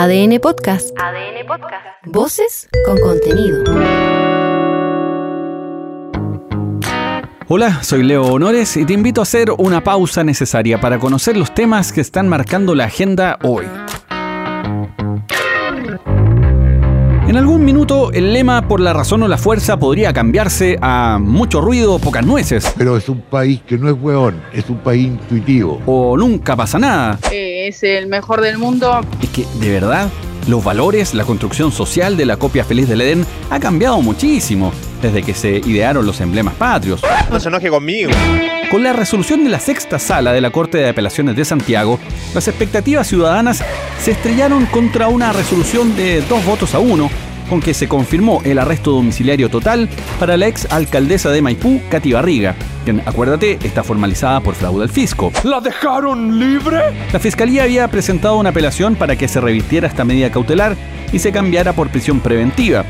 ADN Podcast. ADN Podcast. Voces con contenido. Hola, soy Leo Honores y te invito a hacer una pausa necesaria para conocer los temas que están marcando la agenda hoy. En algún minuto el lema por la razón o la fuerza podría cambiarse a mucho ruido, pocas nueces. Pero es un país que no es hueón, es un país intuitivo. O nunca pasa nada. Eh, es el mejor del mundo. Es que, de verdad, los valores, la construcción social de la copia feliz del Edén ha cambiado muchísimo desde que se idearon los emblemas patrios. No se enoje conmigo. Con la resolución de la sexta sala de la Corte de Apelaciones de Santiago, las expectativas ciudadanas se estrellaron contra una resolución de dos votos a uno con que se confirmó el arresto domiciliario total para la ex alcaldesa de Maipú, Katy Barriga, quien, acuérdate, está formalizada por fraude al fisco. ¿La dejaron libre? La fiscalía había presentado una apelación para que se revistiera esta medida cautelar y se cambiara por prisión preventiva.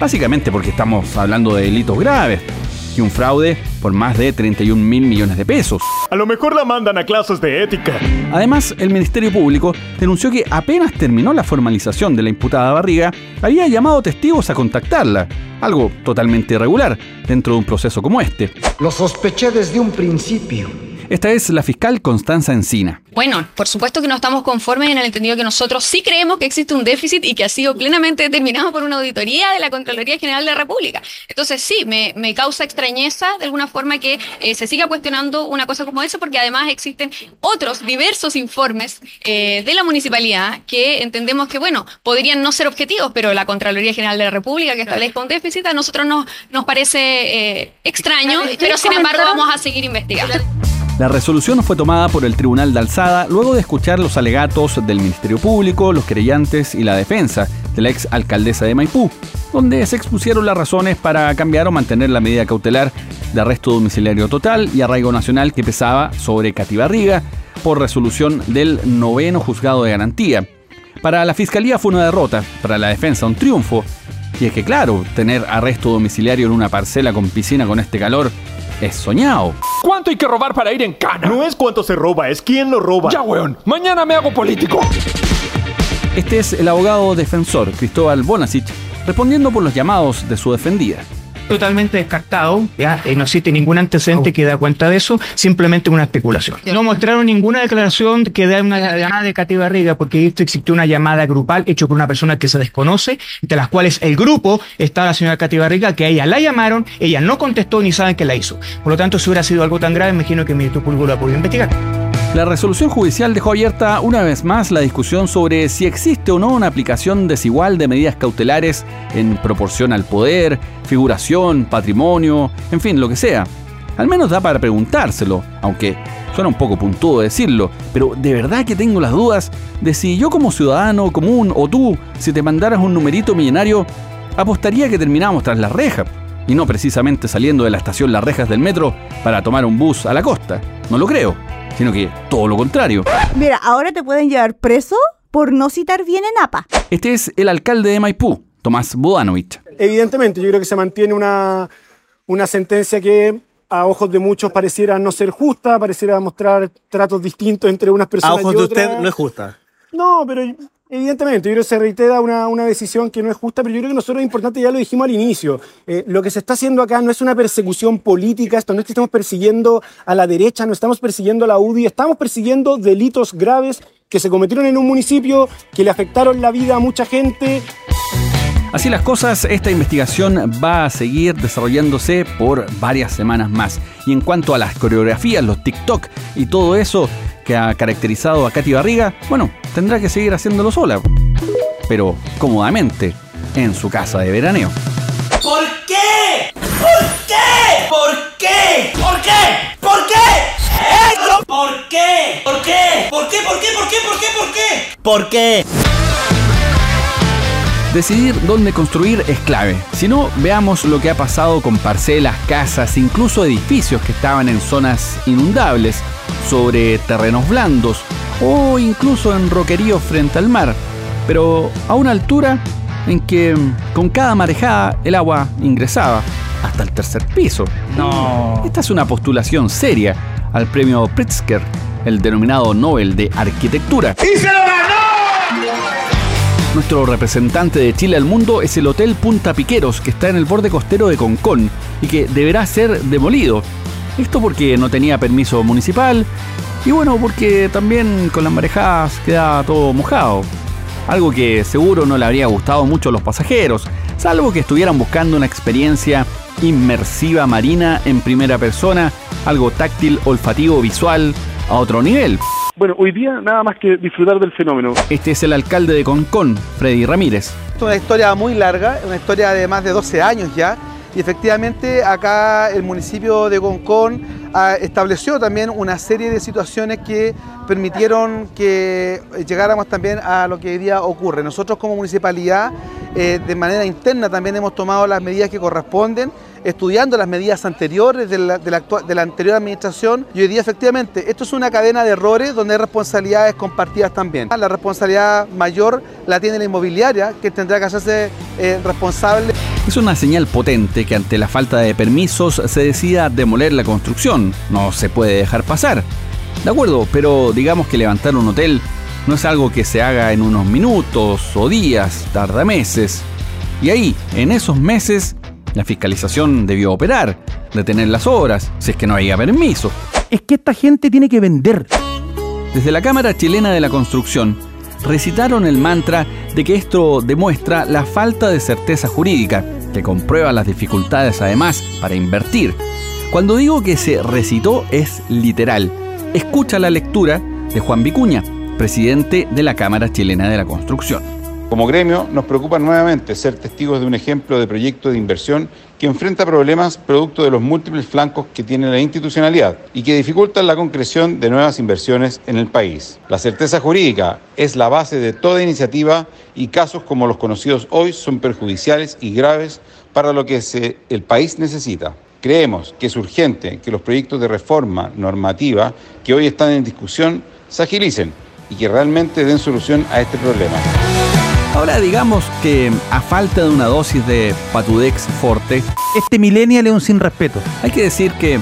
Básicamente porque estamos hablando de delitos graves y un fraude por más de 31 mil millones de pesos. A lo mejor la mandan a clases de ética. Además, el Ministerio Público denunció que apenas terminó la formalización de la imputada Barriga, había llamado testigos a contactarla, algo totalmente irregular dentro de un proceso como este. Lo sospeché desde un principio. Esta es la fiscal Constanza Encina. Bueno, por supuesto que no estamos conformes en el entendido que nosotros sí creemos que existe un déficit y que ha sido plenamente determinado por una auditoría de la Contraloría General de la República. Entonces sí, me, causa extrañeza de alguna forma que eh, se siga cuestionando una cosa como esa porque además existen otros diversos informes eh, de la municipalidad que entendemos que, bueno, podrían no ser objetivos, pero la Contraloría General de la República que establezca un déficit a nosotros nos, nos parece eh, extraño, pero sin embargo vamos a seguir investigando. La resolución fue tomada por el Tribunal de Alzada luego de escuchar los alegatos del Ministerio Público, los creyentes y la defensa de la ex alcaldesa de Maipú, donde se expusieron las razones para cambiar o mantener la medida cautelar de arresto domiciliario total y arraigo nacional que pesaba sobre Cati Barriga por resolución del noveno juzgado de garantía. Para la fiscalía fue una derrota, para la defensa un triunfo. Y es que claro, tener arresto domiciliario en una parcela con piscina con este calor es soñado. ¿Cuánto hay que robar para ir en cana? No es cuánto se roba, es quién lo roba. Ya, weón. Mañana me hago político. Este es el abogado defensor Cristóbal Bonasic respondiendo por los llamados de su defendida totalmente descartado, ¿ya? Eh, no existe ningún antecedente que da cuenta de eso, simplemente una especulación. No mostraron ninguna declaración que da una llamada de Cati Barriga, porque esto existió una llamada grupal hecho por una persona que se desconoce, entre las cuales el grupo está la señora Cati Barriga, que a ella la llamaron, ella no contestó ni saben que la hizo. Por lo tanto, si hubiera sido algo tan grave, imagino que el Ministerio Público lo ha podido investigar. La resolución judicial dejó abierta una vez más la discusión sobre si existe o no una aplicación desigual de medidas cautelares en proporción al poder, figuración, patrimonio, en fin, lo que sea. Al menos da para preguntárselo, aunque suena un poco puntudo decirlo, pero de verdad que tengo las dudas de si yo como ciudadano común o tú, si te mandaras un numerito millonario, apostaría que terminamos tras la reja, y no precisamente saliendo de la estación Las Rejas del metro para tomar un bus a la costa. No lo creo sino que todo lo contrario. Mira, ahora te pueden llevar preso por no citar bien en APA. Este es el alcalde de Maipú, Tomás Bodanovich. Evidentemente, yo creo que se mantiene una, una sentencia que a ojos de muchos pareciera no ser justa, pareciera mostrar tratos distintos entre unas personas. A ojos de usted no es justa. No, pero Evidentemente, yo creo que se reitera una, una, decisión que no es justa, pero yo creo que nosotros es importante, ya lo dijimos al inicio, eh, lo que se está haciendo acá no es una persecución política, esto no es que estamos persiguiendo a la derecha, no estamos persiguiendo a la UDI, estamos persiguiendo delitos graves que se cometieron en un municipio, que le afectaron la vida a mucha gente. Así las cosas, esta investigación va a seguir desarrollándose por varias semanas más. Y en cuanto a las coreografías, los TikTok y todo eso, que ha caracterizado a Katy Barriga, bueno, tendrá que seguir haciéndolo sola. Pero cómodamente, en su casa de veraneo. ¿Por qué? ¿Por qué? ¿Por qué? ¿Por qué? ¿Por qué? ¿Por qué? ¿Por qué? ¿Por qué? ¿Por qué? ¿Por qué? ¿Por qué? ¿Por qué? ¿Por qué? Decidir dónde construir es clave. Si no, veamos lo que ha pasado con parcelas, casas, incluso edificios que estaban en zonas inundables sobre terrenos blandos o incluso en roqueríos frente al mar, pero a una altura en que con cada marejada el agua ingresaba hasta el tercer piso. No. Esta es una postulación seria al premio Pritzker, el denominado Nobel de Arquitectura. ¡Y se lo ganó! Nuestro representante de Chile al mundo es el Hotel Punta Piqueros, que está en el borde costero de Concón y que deberá ser demolido. Esto porque no tenía permiso municipal y bueno, porque también con las marejadas queda todo mojado. Algo que seguro no le habría gustado mucho a los pasajeros, salvo que estuvieran buscando una experiencia inmersiva marina en primera persona, algo táctil, olfativo, visual, a otro nivel. Bueno, hoy día nada más que disfrutar del fenómeno. Este es el alcalde de Concón, Freddy Ramírez. Es una historia muy larga, una historia de más de 12 años ya, y efectivamente acá el municipio de Concón ah, estableció también una serie de situaciones que permitieron que llegáramos también a lo que hoy día ocurre. Nosotros como municipalidad, eh, de manera interna también hemos tomado las medidas que corresponden estudiando las medidas anteriores de la, anterior administración y hoy día efectivamente esto es una cadena de errores donde hay responsabilidades compartidas también. La responsabilidad mayor la tiene la inmobiliaria que tendrá que hacerse eh, responsable. Es una señal potente que ante la falta de permisos se decida demoler la construcción. No se puede dejar pasar. De acuerdo, pero digamos que levantar un hotel no es algo que se haga en unos minutos o días, tarda meses. Y ahí, en esos meses, la fiscalización debió operar, detener las obras, si es que no había permiso. Es que esta gente tiene que vender. Desde la Cámara Chilena de la Construcción, recitaron el mantra de que esto demuestra la falta de certeza jurídica, que comprueba las dificultades además para invertir. Cuando digo que se recitó es literal. Escucha la lectura de Juan Vicuña, presidente de la Cámara Chilena de la Construcción. Como gremio, nos preocupa nuevamente ser testigos de un ejemplo de proyecto de inversión que enfrenta problemas producto de los múltiples flancos que tiene la institucionalidad y que dificultan la concreción de nuevas inversiones en el país. La certeza jurídica es la base de toda iniciativa y casos como los conocidos hoy son perjudiciales y graves para lo que el país necesita. Creemos que es urgente que los proyectos de reforma normativa que hoy están en discusión se agilicen y que realmente den solución a este problema. Ahora digamos que a falta de una dosis de Patudex Forte, este millennial es un sin respeto. Hay que decir que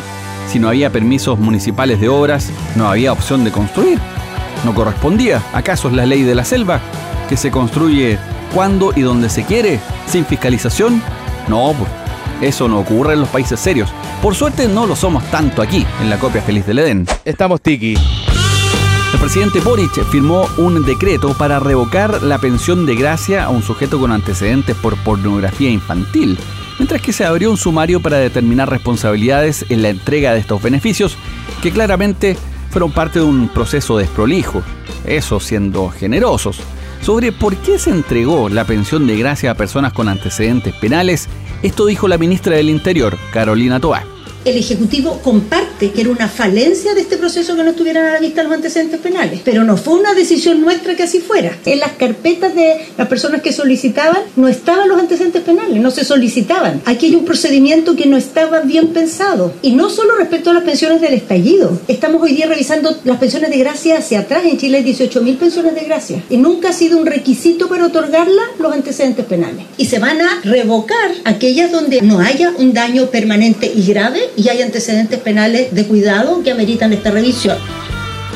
si no había permisos municipales de obras, no había opción de construir. No correspondía. ¿Acaso es la ley de la selva que se construye cuando y donde se quiere, sin fiscalización? No, eso no ocurre en los países serios. Por suerte no lo somos tanto aquí, en la copia feliz del Edén. Estamos tiki. El presidente Boric firmó un decreto para revocar la pensión de gracia a un sujeto con antecedentes por pornografía infantil, mientras que se abrió un sumario para determinar responsabilidades en la entrega de estos beneficios, que claramente fueron parte de un proceso desprolijo, eso siendo generosos. Sobre por qué se entregó la pensión de gracia a personas con antecedentes penales, esto dijo la ministra del Interior, Carolina Toá el Ejecutivo comparte que era una falencia de este proceso que no estuvieran a la vista los antecedentes penales, pero no fue una decisión nuestra que así fuera. En las carpetas de las personas que solicitaban no estaban los antecedentes penales, no se solicitaban. Aquí hay un procedimiento que no estaba bien pensado y no solo respecto a las pensiones del estallido. Estamos hoy día revisando las pensiones de gracia hacia atrás. En Chile hay 18.000 pensiones de gracia y nunca ha sido un requisito para otorgarla los antecedentes penales. Y se van a revocar aquellas donde no haya un daño permanente y grave y hay antecedentes penales de cuidado que ameritan esta revisión.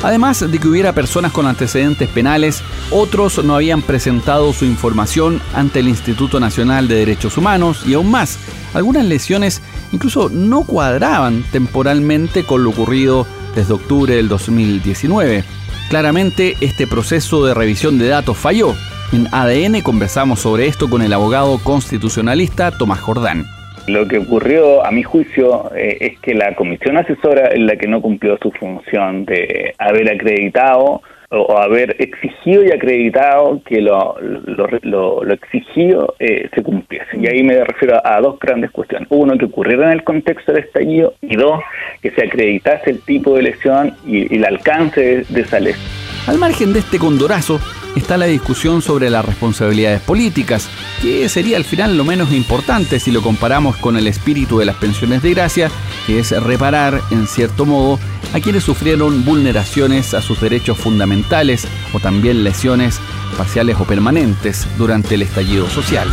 Además de que hubiera personas con antecedentes penales, otros no habían presentado su información ante el Instituto Nacional de Derechos Humanos y aún más, algunas lesiones incluso no cuadraban temporalmente con lo ocurrido desde octubre del 2019. Claramente este proceso de revisión de datos falló. En ADN conversamos sobre esto con el abogado constitucionalista Tomás Jordán. Lo que ocurrió, a mi juicio, eh, es que la comisión asesora es la que no cumplió su función de haber acreditado o, haber exigido y acreditado que lo, lo, exigido eh, se cumpliese. Y ahí me refiero a, dos grandes cuestiones. Uno, que ocurriera en el contexto del estallido y dos, que se acreditase el tipo de lesión y, el alcance de esa lesión. Al margen de este condorazo, está la discusión sobre las responsabilidades políticas, que sería al final lo menos importante si lo comparamos con el espíritu de las pensiones de gracia, que es reparar, en cierto modo, a quienes sufrieron vulneraciones a sus derechos fundamentales o también lesiones parciales o permanentes durante el estallido social.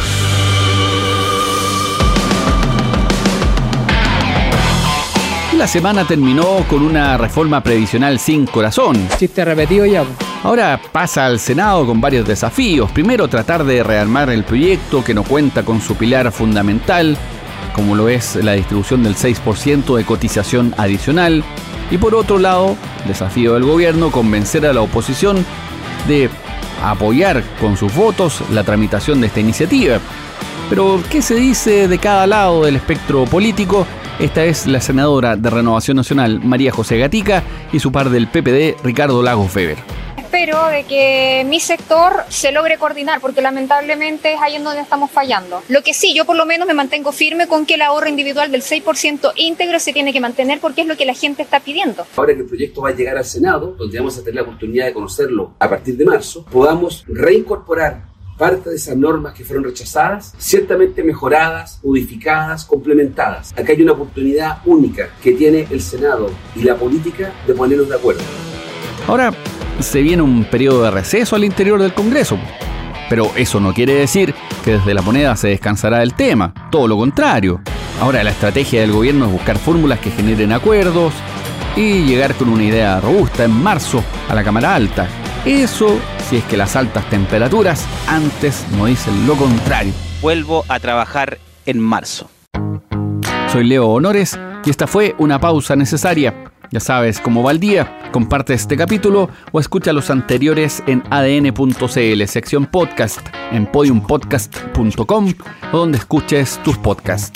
La semana terminó con una reforma previsional sin corazón. Chiste repetido ya. Ahora pasa al Senado con varios desafíos. Primero, tratar de rearmar el proyecto que no cuenta con su pilar fundamental, como lo es la distribución del 6% de cotización adicional. Y por otro lado, desafío del gobierno, convencer a la oposición de apoyar con sus votos la tramitación de esta iniciativa. Pero, ¿qué se dice de cada lado del espectro político? Esta es la senadora de Renovación Nacional, María José Gatica, y su par del PPD, Ricardo Lagos Weber espero de que mi sector se logre coordinar, porque lamentablemente es ahí en donde estamos fallando. Lo que sí, yo por lo menos me mantengo firme con que el ahorro individual del 6% íntegro se tiene que mantener porque es lo que la gente está pidiendo. Ahora que el proyecto va a llegar al Senado, donde vamos a tener la oportunidad de conocerlo a partir de marzo, podamos reincorporar parte de esas normas que fueron rechazadas, ciertamente mejoradas, modificadas, complementadas. Acá hay una oportunidad única que tiene el Senado y la política de ponernos de acuerdo. Ahora, se viene un periodo de receso al interior del Congreso. Pero eso no quiere decir que desde la moneda se descansará del tema, todo lo contrario. Ahora la estrategia del gobierno es buscar fórmulas que generen acuerdos y llegar con una idea robusta en marzo a la Cámara Alta. Eso si es que las altas temperaturas antes no dicen lo contrario. Vuelvo a trabajar en marzo. Soy Leo Honores y esta fue una pausa necesaria. Ya sabes cómo va el día Comparte este capítulo o escucha los anteriores en adn.cl, sección podcast, en podiumpodcast.com o donde escuches tus podcasts.